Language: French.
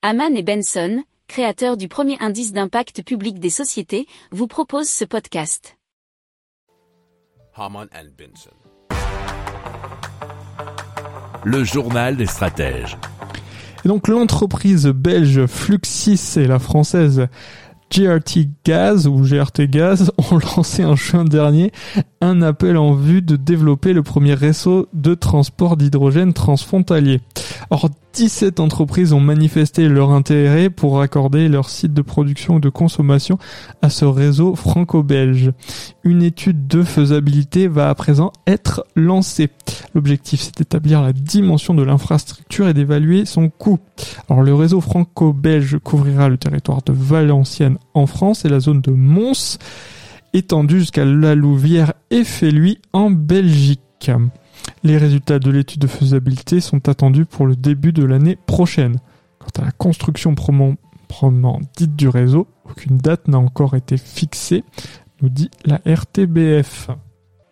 Haman et Benson, créateurs du premier indice d'impact public des sociétés, vous proposent ce podcast. Haman and Benson. Le journal des stratèges. Et donc l'entreprise belge Fluxis et la française GRT Gaz ou GRT Gaz ont lancé en juin dernier un appel en vue de développer le premier réseau de transport d'hydrogène transfrontalier. Or, 17 entreprises ont manifesté leur intérêt pour accorder leur site de production ou de consommation à ce réseau franco-belge. Une étude de faisabilité va à présent être lancée. L'objectif, c'est d'établir la dimension de l'infrastructure et d'évaluer son coût. Alors, le réseau franco-belge couvrira le territoire de Valenciennes en France et la zone de Mons, étendue jusqu'à la Louvière et Féluy en Belgique. Les résultats de l'étude de faisabilité sont attendus pour le début de l'année prochaine. Quant à la construction proprement dite du réseau, aucune date n'a encore été fixée, nous dit la RTBF.